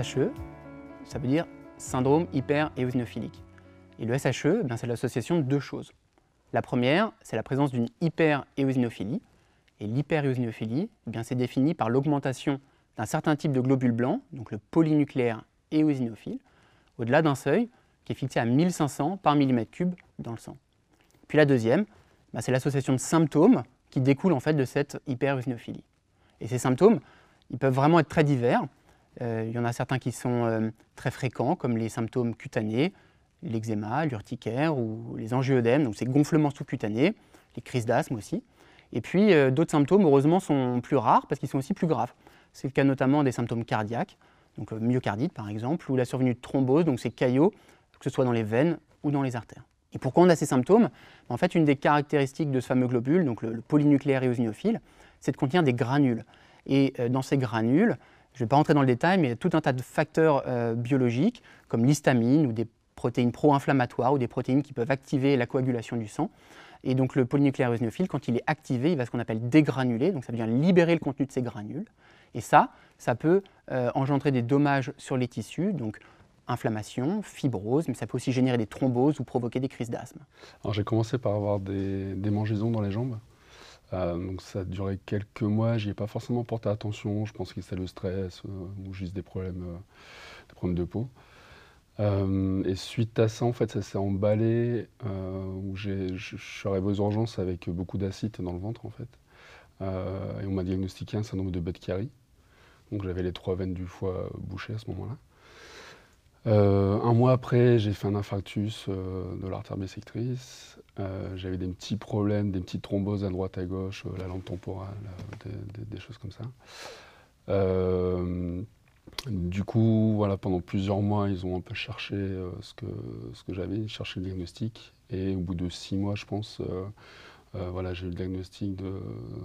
SHE, ça veut dire syndrome hyperéosinophilique. Et le SHE, eh c'est l'association de deux choses. La première, c'est la présence d'une hyperéosinophilie. Et l'hyperéosinophilie, eh c'est défini par l'augmentation d'un certain type de globules blancs, donc le polynucléaire éosinophile, au-delà d'un seuil qui est fixé à 1500 par millimètre cube dans le sang. Puis la deuxième, bah, c'est l'association de symptômes qui découlent en fait de cette hyperéosinophilie. Et ces symptômes, ils peuvent vraiment être très divers. Euh, il y en a certains qui sont euh, très fréquents, comme les symptômes cutanés, l'eczéma, l'urticaire ou les angioedèmes, donc ces gonflements sous-cutanés, les crises d'asthme aussi. Et puis euh, d'autres symptômes, heureusement, sont plus rares parce qu'ils sont aussi plus graves. C'est le cas notamment des symptômes cardiaques, donc myocardite par exemple, ou la survenue de thrombose, donc ces caillots, que ce soit dans les veines ou dans les artères. Et pourquoi on a ces symptômes En fait, une des caractéristiques de ce fameux globule, donc le, polynucléaire éosinophile, c'est de contenir des granules. Et dans ces granules, je ne vais pas rentrer dans le détail, mais il y a tout un tas de facteurs euh, biologiques, comme l'histamine ou des protéines pro-inflammatoires ou des protéines qui peuvent activer la coagulation du sang. Et donc le polynucléaire eosinophile, quand il est activé, il va ce qu'on appelle dégranuler, donc ça dire libérer le contenu de ces granules. Et ça, ça peut euh, engendrer des dommages sur les tissus, donc inflammation, fibrose, mais ça peut aussi générer des thromboses ou provoquer des crises d'asthme. Alors j'ai commencé par avoir des, des mangeaisons dans les jambes. Euh, donc ça a duré quelques mois, j'y ai pas forcément porté attention, je pense que c'était le stress euh, ou juste des problèmes, euh, de peau. et suite à ça, en fait, ça s'est emballé, où je suis arrivé aux urgences avec beaucoup d'acide dans le ventre, en fait. et on m'a diagnostiqué un syndrome de Budd-Chiari. Donc j'avais les trois veines du foie bouchées à ce moment-là. Un mois après, j'ai fait un infarctus de l'artère bissectrice. Euh, j'avais des petits problèmes, des petites thromboses à droite à gauche, la lampe temporale, des, choses comme ça. du coup, voilà, pendant plusieurs mois, ils ont un peu cherché ce que, ce que j'avais, cherché le diagnostic. Et au bout de six mois, je pense, voilà, j'ai eu le diagnostic de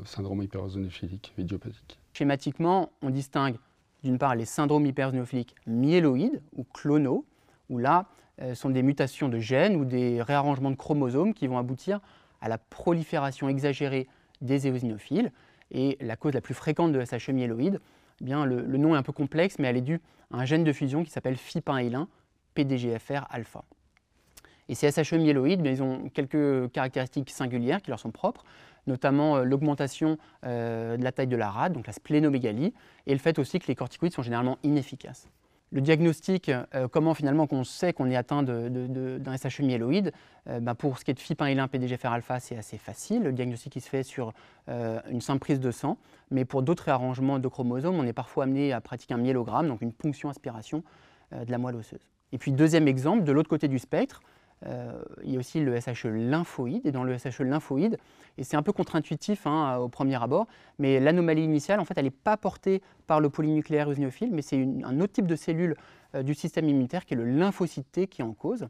syndrome hyperosonophilique idiopathique. Schématiquement, on distingue d'une part les syndromes hypersnophiliques myéloïdes ou clonaux, où là euh, sont des mutations de gènes ou des réarrangements de chromosomes qui vont aboutir à la prolifération exagérée des éosinophiles. Et la cause la plus fréquente de SHE myéloïde, eh le, nom est un peu complexe, mais elle est due à un gène de fusion qui s'appelle FIP1 PDGFR alpha. Et ces SHE myéloïdes, ils ont quelques caractéristiques singulières qui leur sont propres notamment euh, l'augmentation euh, de la taille de la rate, donc la splénomégalie, et le fait aussi que les corticoïdes sont généralement inefficaces. Le diagnostic, euh, comment finalement qu'on sait qu'on est atteint d'un SHE myéloïde, ben, pour ce qui est de FIP1 PDGFR alpha, c'est assez facile. Le diagnostic se fait sur une simple prise de sang, mais pour d'autres réarrangements de chromosomes, on est parfois amené à pratiquer un myélogramme, donc une ponction aspiration de la moelle osseuse. Et puis deuxième exemple, de l'autre côté du spectre, euh, il y a aussi le SHE lymphoïde, et dans le SHE lymphoïde, et c'est un peu contre-intuitif hein, au premier abord, mais l'anomalie initiale, en fait, elle n'est pas portée par le polynucléaire eosinophile, mais c'est un autre type de cellule euh, du système immunitaire qui est le lymphocyte T qui est en cause.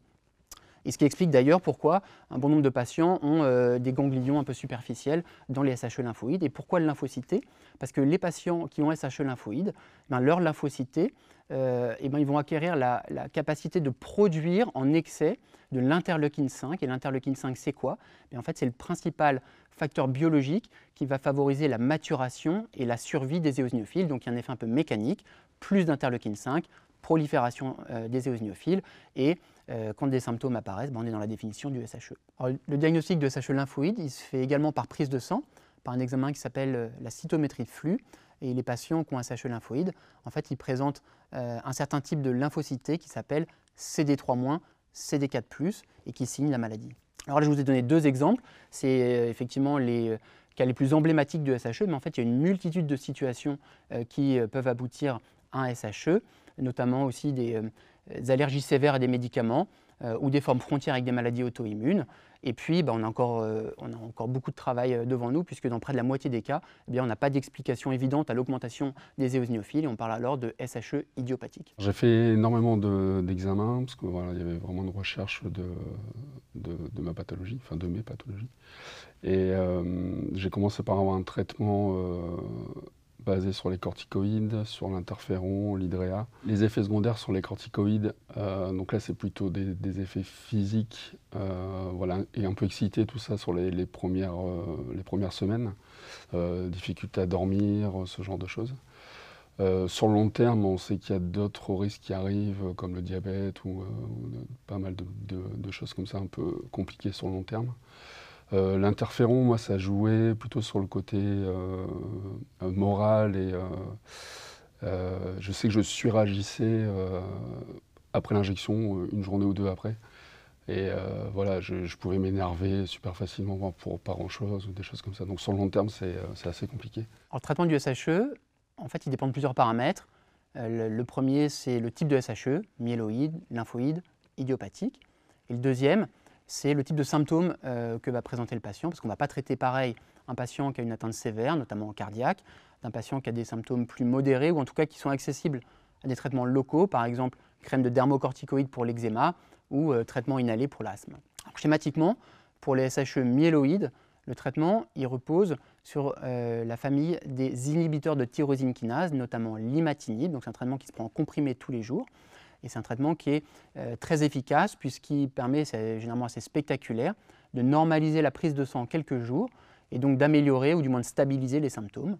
Et ce qui explique d'ailleurs pourquoi un bon nombre de patients ont euh, des ganglions un peu superficiels dans les SHE lymphoïdes. Et pourquoi le lymphocyte T Parce que les patients qui ont SHE lymphoïdes, ben, leur lymphocyte T, euh, eh ben, ils vont acquérir la, capacité de produire en excès de l'interleukine 5. Et l'interleukine 5, c'est quoi? Ben, En fait, c'est le principal facteur biologique qui va favoriser la maturation et la survie des éosinophiles. Donc il y a un effet un peu mécanique, plus d'interleukine 5, prolifération euh, des éosinophiles et euh, quand des symptômes apparaissent, ben, on est dans la définition du SHE. le diagnostic de SHE lymphoïde, il se fait également par prise de sang, par un examen qui s'appelle euh, la cytométrie de flux. Et les patients qui ont un SHE lymphoïde, en fait, ils présentent euh, un certain type de lymphocyte qui s'appelle CD3-, CD4+, et qui signe la maladie. Alors là, je vous ai donné deux exemples. C'est effectivement les cas les plus emblématiques du SHE, mais en fait, il y a une multitude de situations qui peuvent aboutir à un SHE, notamment aussi des, allergies sévères à des médicaments euh, ou des formes frontières avec des maladies auto-immunes. Et puis, bah, on, a encore, euh, on, a encore, beaucoup de travail euh, devant nous, puisque dans près de la moitié des cas, eh on n'a pas d'explication évidente à l'augmentation des éosinophiles, et on parle alors de SHE idiopathique. J'ai fait énormément d'examens, parce qu'il y avait vraiment une recherche de, de, ma pathologie, enfin de mes pathologies. Et j'ai commencé par avoir un traitement basé sur les corticoïdes, sur l'interféron, l'hydréa. Les effets secondaires sur les corticoïdes, euh, donc là c'est plutôt des, effets physiques, euh, voilà, et un peu excité tout ça sur les, premières, euh, les premières semaines, difficulté à dormir, ce genre de choses. sur le long terme, on sait qu'il y a d'autres risques qui arrivent, comme le diabète ou, pas mal de, choses comme ça un peu compliquées sur le long terme. L'interféron, moi, ça jouait plutôt sur le côté moral et je sais que je suragissais après l'injection, une journée ou deux après. Et euh, voilà, je, pouvais m'énerver super facilement pour pas grand-chose ou des choses comme ça. Donc sur le long terme, c'est euh, assez compliqué. Alors, le traitement du SHE, en fait, il dépend de plusieurs paramètres. Euh, le, premier, c'est le type de SHE, myéloïde, lymphoïde, idiopathique. Et le deuxième, c'est le type de symptômes que va présenter le patient, parce qu'on ne va pas traiter pareil un patient qui a une atteinte sévère, notamment cardiaque, d'un patient qui a des symptômes plus modérés ou en tout cas qui sont accessibles à des traitements locaux, par exemple crème de dermocorticoïde pour l'eczéma ou euh, traitement inhalé pour l'asthme. Schématiquement, pour les SHE myéloïdes, le traitement repose sur euh, la famille des inhibiteurs de tyrosine kinase, notamment l'imatinib. Donc c'est un traitement qui se prend en comprimé tous les jours. Et c'est un traitement qui est euh, très efficace puisqu'il permet, c'est généralement assez spectaculaire, de normaliser la prise de sang en quelques jours et donc d'améliorer ou du moins de stabiliser les symptômes.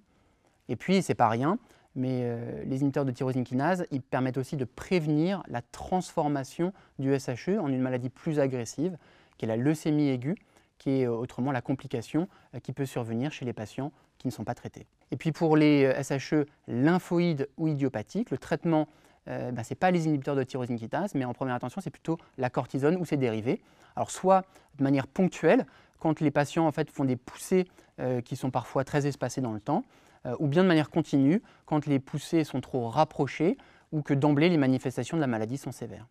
Et puis, c'est pas rien, mais euh, les inhibiteurs de tyrosine kinase, ils permettent aussi de prévenir la transformation du SHE en une maladie plus agressive, qui est la leucémie aiguë, qui est euh, autrement la complication qui peut survenir chez les patients qui ne sont pas traités. Et puis pour les SHE lymphoïdes ou idiopathiques, le traitement, ben, ce n'est pas les inhibiteurs de tyrosine kinase, mais en première attention, c'est plutôt la cortisone ou ses dérivés. Alors soit de manière ponctuelle, quand les patients en fait, font des poussées qui sont parfois très espacées dans le temps, euh, ou bien de manière continue quand les poussées sont trop rapprochées ou que d'emblée les manifestations de la maladie sont sévères.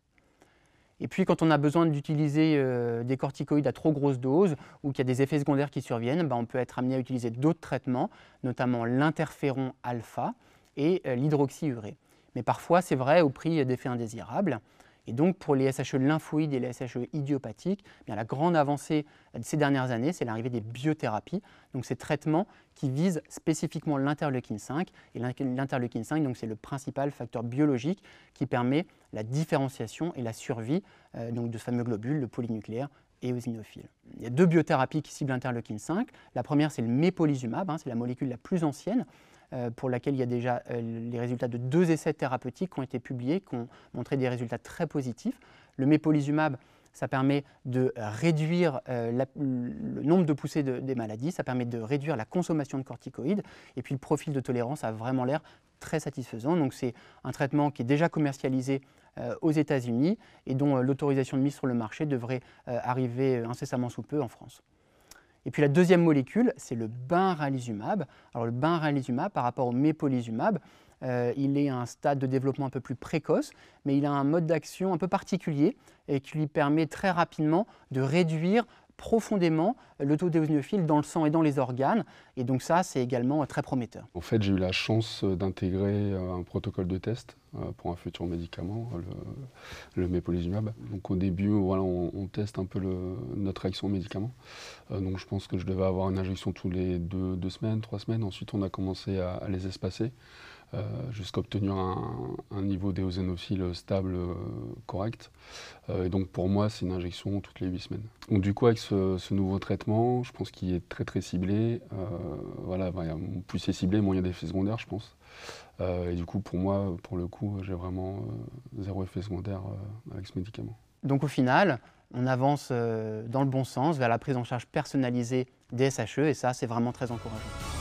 Et puis quand on a besoin d'utiliser euh, des corticoïdes à trop grosse dose ou qu'il y a des effets secondaires qui surviennent, ben, on peut être amené à utiliser d'autres traitements, notamment l'interféron alpha et euh, l'hydroxyurée. Mais parfois, c'est vrai, au prix d'effets indésirables. Et donc pour les SHE lymphoïdes et les SHE idiopathiques, eh la grande avancée de ces dernières années, c'est l'arrivée des biothérapies, donc ces traitements qui visent spécifiquement l'interleukine 5. Et l'interleukine 5, c'est le principal facteur biologique qui permet la différenciation et la survie euh, de ce fameux globule, le polynucléaire et eosinophile. Il y a deux biothérapies qui ciblent l'interleukine 5. La première, c'est le mépolizumab, hein, c'est la molécule la plus ancienne, pour laquelle il y a déjà euh, les résultats de deux essais thérapeutiques qui ont été publiés, qui ont montré des résultats très positifs. Le mépolizumab, ça permet de réduire euh, le nombre de poussées des maladies, ça permet de réduire la consommation de corticoïdes, et puis le profil de tolérance a vraiment l'air très satisfaisant. Donc c'est un traitement qui est déjà commercialisé aux États-Unis et dont l'autorisation de mise sur le marché devrait arriver incessamment sous peu en France. Et puis la deuxième molécule, c'est le benralizumab. Alors le benralizumab, par rapport au mépolizumab, euh, il est à un stade de développement un peu plus précoce, mais il a un mode d'action un peu particulier et qui lui permet très rapidement de réduire profondément le taux d'éosinophile dans le sang et dans les organes. Et donc ça, c'est également très prometteur. En fait, j'ai eu la chance d'intégrer euh, un protocole de test euh, pour un futur médicament, le, le mépolizumab. Donc au début, on, teste un peu notre réaction au médicament. Euh, donc je pense que je devais avoir une injection tous les deux, semaines, trois semaines. Ensuite, on a commencé à les espacer. Euh, jusqu'à obtenir un, niveau d'éosinophile stable euh, correct. Euh, et donc pour moi, c'est une injection toutes les 8 semaines. Donc du coup, avec ce, nouveau traitement, je pense qu'il est très très ciblé. voilà, plus c'est ciblé, moins il y a d'effets secondaires, je pense. et du coup, pour moi, pour le coup, j'ai vraiment zéro effet secondaire avec ce médicament. Donc au final, on avance dans le bon sens vers la prise en charge personnalisée des SHE et ça, c'est vraiment très encourageant.